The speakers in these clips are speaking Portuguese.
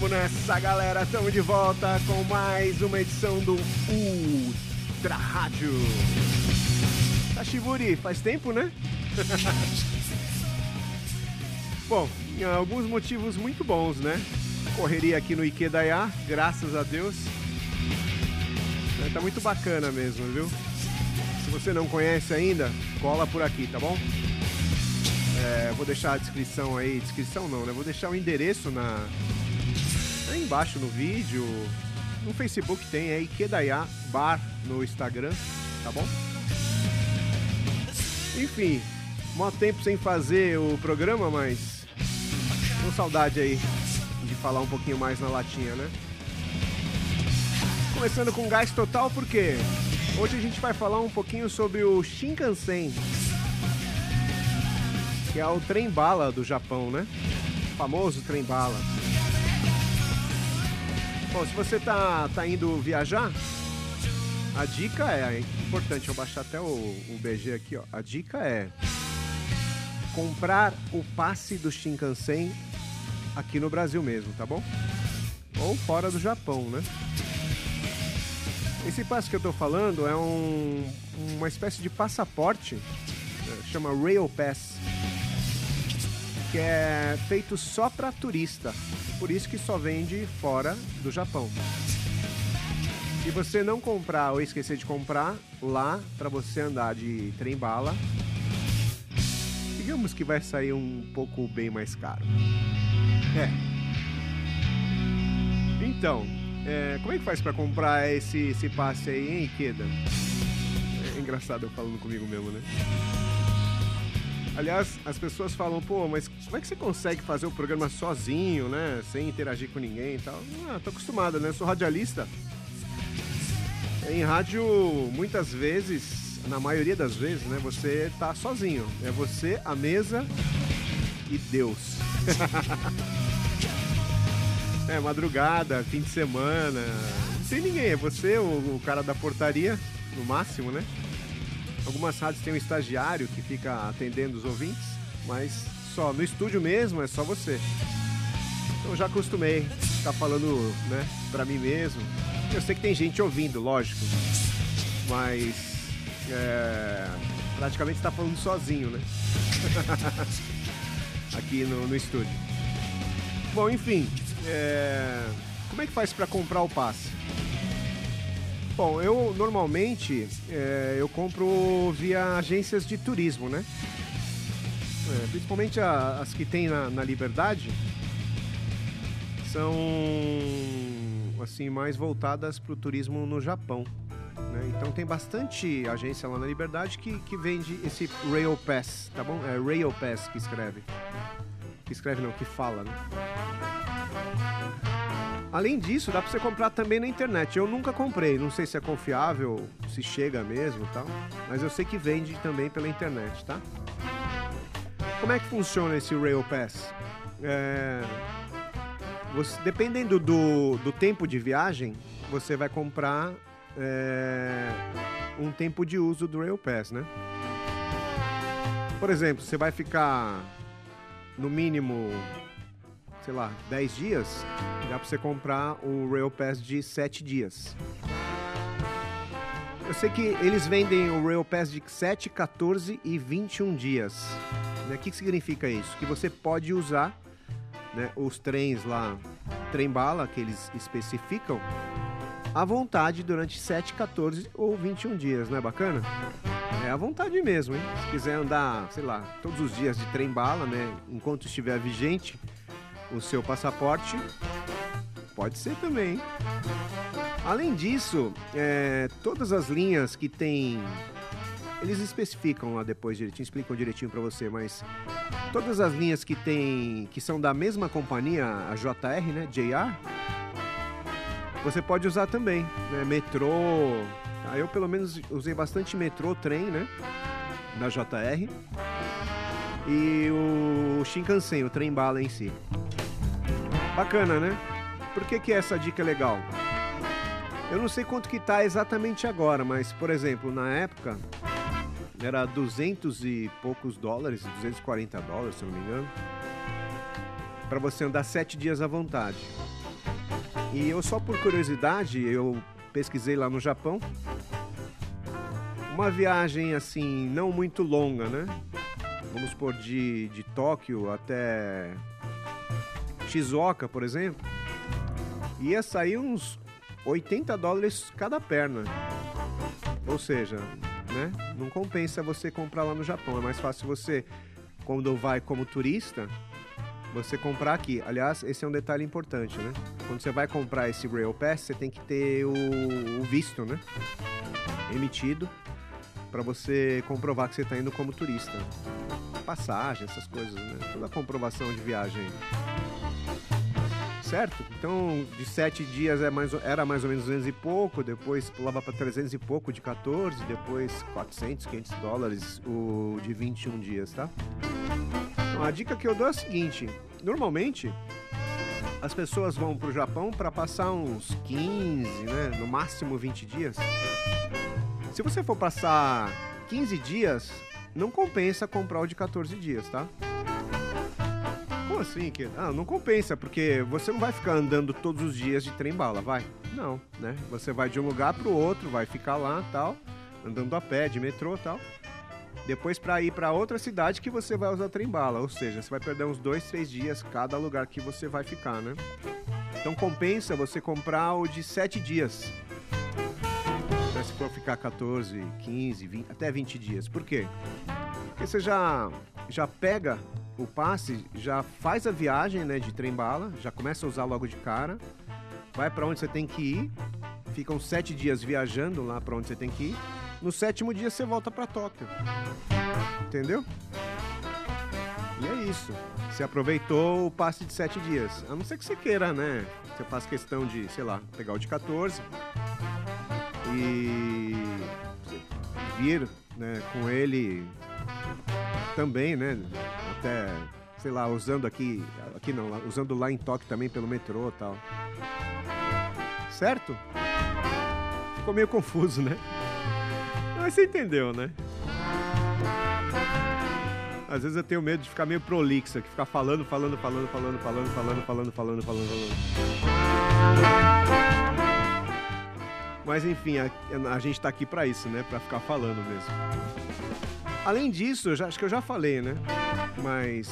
Vamos nessa, galera. Estamos de volta com mais uma edição do Ultra Rádio. Tashiburi, faz tempo, né? Bom, alguns motivos muito bons, né? Correria aqui no Ikedaya, graças a Deus. Tá muito bacana mesmo, viu? Se você não conhece ainda, cola por aqui, tá bom? É, vou deixar a descrição aí, descrição não, né? Vou deixar o endereço na aí embaixo no vídeo. No Facebook tem aí Kedaya Bar no Instagram, tá bom? Enfim, mó tempo sem fazer o programa, mas com saudade aí de falar um pouquinho mais na latinha, né? Começando com gás total porque hoje a gente vai falar um pouquinho sobre o Shinkansen que é o trem bala do Japão, né? O famoso trem bala. Bom, se você tá, tá indo viajar, a dica é, é importante eu baixar até o, o BG aqui, ó. A dica é comprar o passe do Shinkansen aqui no Brasil mesmo, tá bom? Ou fora do Japão, né? Esse passe que eu tô falando é um, uma espécie de passaporte, né? chama Rail Pass que é feito só para turista. Por isso que só vende fora do Japão. Se você não comprar ou esquecer de comprar lá para você andar de trem bala, digamos que vai sair um pouco bem mais caro. É. Então, é, como é que faz para comprar esse, esse passe aí, hein, Ikeda? É engraçado eu falando comigo mesmo, né? Aliás, as pessoas falam, pô, mas como é que você consegue fazer o programa sozinho, né? Sem interagir com ninguém e tal? Ah, tô acostumado, né? Sou radialista. Em rádio, muitas vezes, na maioria das vezes, né? Você tá sozinho. É você, a mesa e Deus. é, madrugada, fim de semana. Não tem ninguém. É você, o cara da portaria, no máximo, né? Algumas rádios têm um estagiário que fica atendendo os ouvintes, mas só no estúdio mesmo é só você. Então já acostumei ficar falando, né, pra mim mesmo. Eu sei que tem gente ouvindo, lógico, mas é, praticamente está falando sozinho, né? Aqui no, no estúdio. Bom, enfim, é, como é que faz para comprar o passe? Bom, eu normalmente é, eu compro via agências de turismo, né? É, principalmente a, as que tem na, na Liberdade são assim mais voltadas para o turismo no Japão. Né? Então tem bastante agência lá na Liberdade que, que vende esse Rail Pass, tá bom? É Rail Pass que escreve. Que escreve não, que fala, né? Além disso, dá pra você comprar também na internet. Eu nunca comprei, não sei se é confiável, se chega mesmo tal. Mas eu sei que vende também pela internet, tá? Como é que funciona esse Rail Pass? É... Você, dependendo do, do tempo de viagem, você vai comprar é... um tempo de uso do Rail Pass, né? Por exemplo, você vai ficar no mínimo sei lá, 10 dias, dá pra você comprar o Rail Pass de 7 dias. Eu sei que eles vendem o Rail Pass de 7, 14 e 21 dias. Né? O que, que significa isso? Que você pode usar né, os trens lá, trem bala, que eles especificam, à vontade durante 7, 14 ou 21 dias, não é bacana? É à vontade mesmo, hein? Se quiser andar, sei lá, todos os dias de trem bala, né? Enquanto estiver vigente, o seu passaporte. Pode ser também. Além disso, é, todas as linhas que tem. Eles especificam lá depois direitinho, explicam direitinho para você, mas todas as linhas que tem. que são da mesma companhia, a JR, né? JR, você pode usar também. Né? Metrô. Tá? Eu pelo menos usei bastante metrô, trem, né? Da JR. E o Shinkansen, o trem bala em si. Bacana, né? Por que, que essa dica é legal? Eu não sei quanto que tá exatamente agora, mas, por exemplo, na época era 200 e poucos dólares, 240 dólares, se não me engano, para você andar sete dias à vontade. E eu só por curiosidade, eu pesquisei lá no Japão. Uma viagem assim, não muito longa, né? Vamos por de, de Tóquio até Shizuoka, por exemplo. Ia sair uns 80 dólares cada perna. Ou seja, né? Não compensa você comprar lá no Japão. É mais fácil você, quando vai como turista, você comprar aqui. Aliás, esse é um detalhe importante, né? Quando você vai comprar esse Rail Pass, você tem que ter o, o visto, né? Emitido para você comprovar que você está indo como turista. Passagem, essas coisas, né? Toda comprovação de viagem. Certo? Então, de sete dias é mais, era mais ou menos 200 e pouco, depois pulava para 300 e pouco de 14, depois 400, 500 dólares o de 21 dias, tá? Então, a dica que eu dou é a seguinte: normalmente as pessoas vão para o Japão para passar uns 15, né, no máximo 20 dias. Se você for passar 15 dias, não compensa comprar o de 14 dias, tá? Como assim? Que... Ah, não compensa, porque você não vai ficar andando todos os dias de trem bala, vai? Não, né? Você vai de um lugar para o outro, vai ficar lá tal, andando a pé, de metrô tal. Depois para ir para outra cidade que você vai usar trem bala, ou seja, você vai perder uns dois, três dias cada lugar que você vai ficar, né? Então compensa você comprar o de sete dias. Se for ficar 14, 15, 20, até 20 dias. Por quê? Porque você já, já pega o passe, já faz a viagem né, de trem bala, já começa a usar logo de cara, vai para onde você tem que ir, ficam sete dias viajando lá para onde você tem que ir. No sétimo dia você volta para Tóquio. Entendeu? E é isso. Você aproveitou o passe de sete dias. A não ser que você queira, né? Você faz questão de, sei lá, pegar o de 14 e vir né, com ele também, né? Até, sei lá, usando aqui, aqui não, usando lá em Tóquio também pelo metrô e tal. Certo? Ficou meio confuso, né? Mas você entendeu, né? Às vezes eu tenho medo de ficar meio prolixo aqui, ficar falando, falando, falando, falando, falando, falando, falando, falando, falando, falando. Mas enfim, a, a gente tá aqui para isso, né? Para ficar falando mesmo. Além disso, já, acho que eu já falei, né? Mas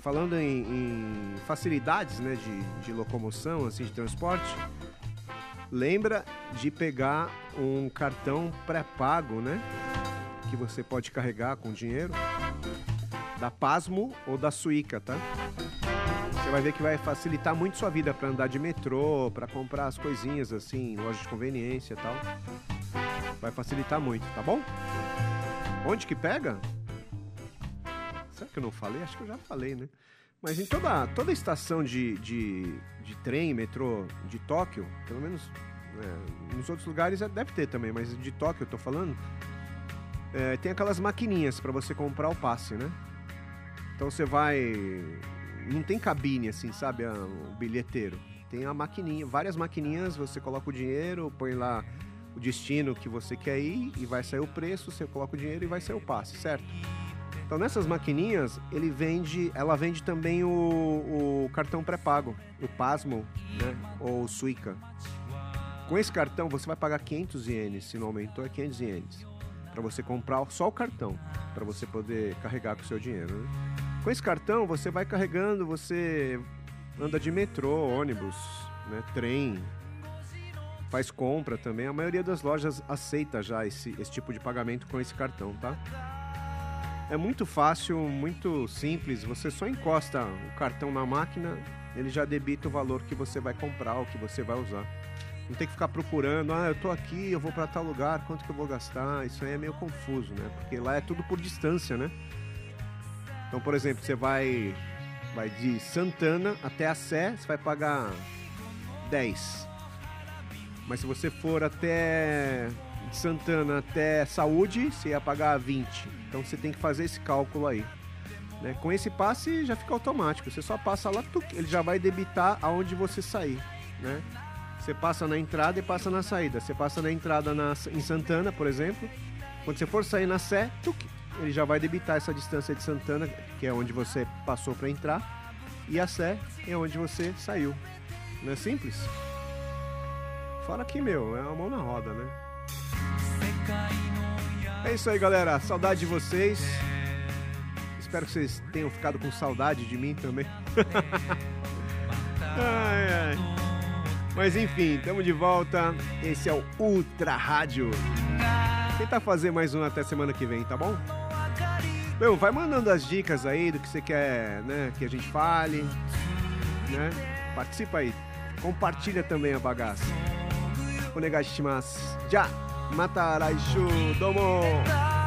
falando em, em facilidades, né, de, de locomoção, assim, de transporte, lembra de pegar um cartão pré-pago, né? Que você pode carregar com dinheiro da Pasmo ou da Suica, tá? Você vai ver que vai facilitar muito sua vida para andar de metrô, para comprar as coisinhas assim, loja de conveniência e tal. Vai facilitar muito, tá bom? Onde que pega? Será que eu não falei? Acho que eu já falei, né? Mas em toda, toda estação de, de, de trem, metrô de Tóquio, pelo menos é, nos outros lugares deve ter também, mas de Tóquio eu tô falando, é, tem aquelas maquininhas para você comprar o passe, né? Então você vai. Não tem cabine assim, sabe? O bilheteiro. Tem a maquininha, várias maquininhas, você coloca o dinheiro, põe lá o destino que você quer ir e vai sair o preço, você coloca o dinheiro e vai sair o passe, certo? Então nessas maquininhas ele vende, ela vende também o, o cartão pré-pago, o Pasmo, né? Ou o Suica. Com esse cartão você vai pagar 500 ienes, se não aumentou é 500 ienes, para você comprar só o cartão, para você poder carregar com o seu dinheiro. Né? Com esse cartão você vai carregando, você anda de metrô, ônibus, né? trem, faz compra também. A maioria das lojas aceita já esse, esse tipo de pagamento com esse cartão, tá? É muito fácil, muito simples. Você só encosta o cartão na máquina, ele já debita o valor que você vai comprar, o que você vai usar. Não tem que ficar procurando, ah, eu tô aqui, eu vou para tal lugar, quanto que eu vou gastar? Isso aí é meio confuso, né? Porque lá é tudo por distância, né? Então, por exemplo, você vai vai de Santana até a Sé, você vai pagar 10. Mas se você for até Santana até Saúde, você ia pagar 20. Então você tem que fazer esse cálculo aí. Né? Com esse passe já fica automático. Você só passa lá, ele já vai debitar aonde você sair. Né? Você passa na entrada e passa na saída. Você passa na entrada na, em Santana, por exemplo. Quando você for sair na Sé, ele já vai debitar essa distância de Santana, que é onde você passou para entrar, e a Sé é onde você saiu. Não é simples? Fora que, meu, é uma mão na roda, né? É isso aí, galera. Saudade de vocês. Espero que vocês tenham ficado com saudade de mim também. ai, ai. Mas enfim, estamos de volta. Esse é o Ultra Rádio. Tentar fazer mais um até semana que vem, tá bom? Meu, vai mandando as dicas aí do que você quer, né, que a gente fale, né? Participa aí. Compartilha também a bagaça. お願いします。じゃあまた来週どうも。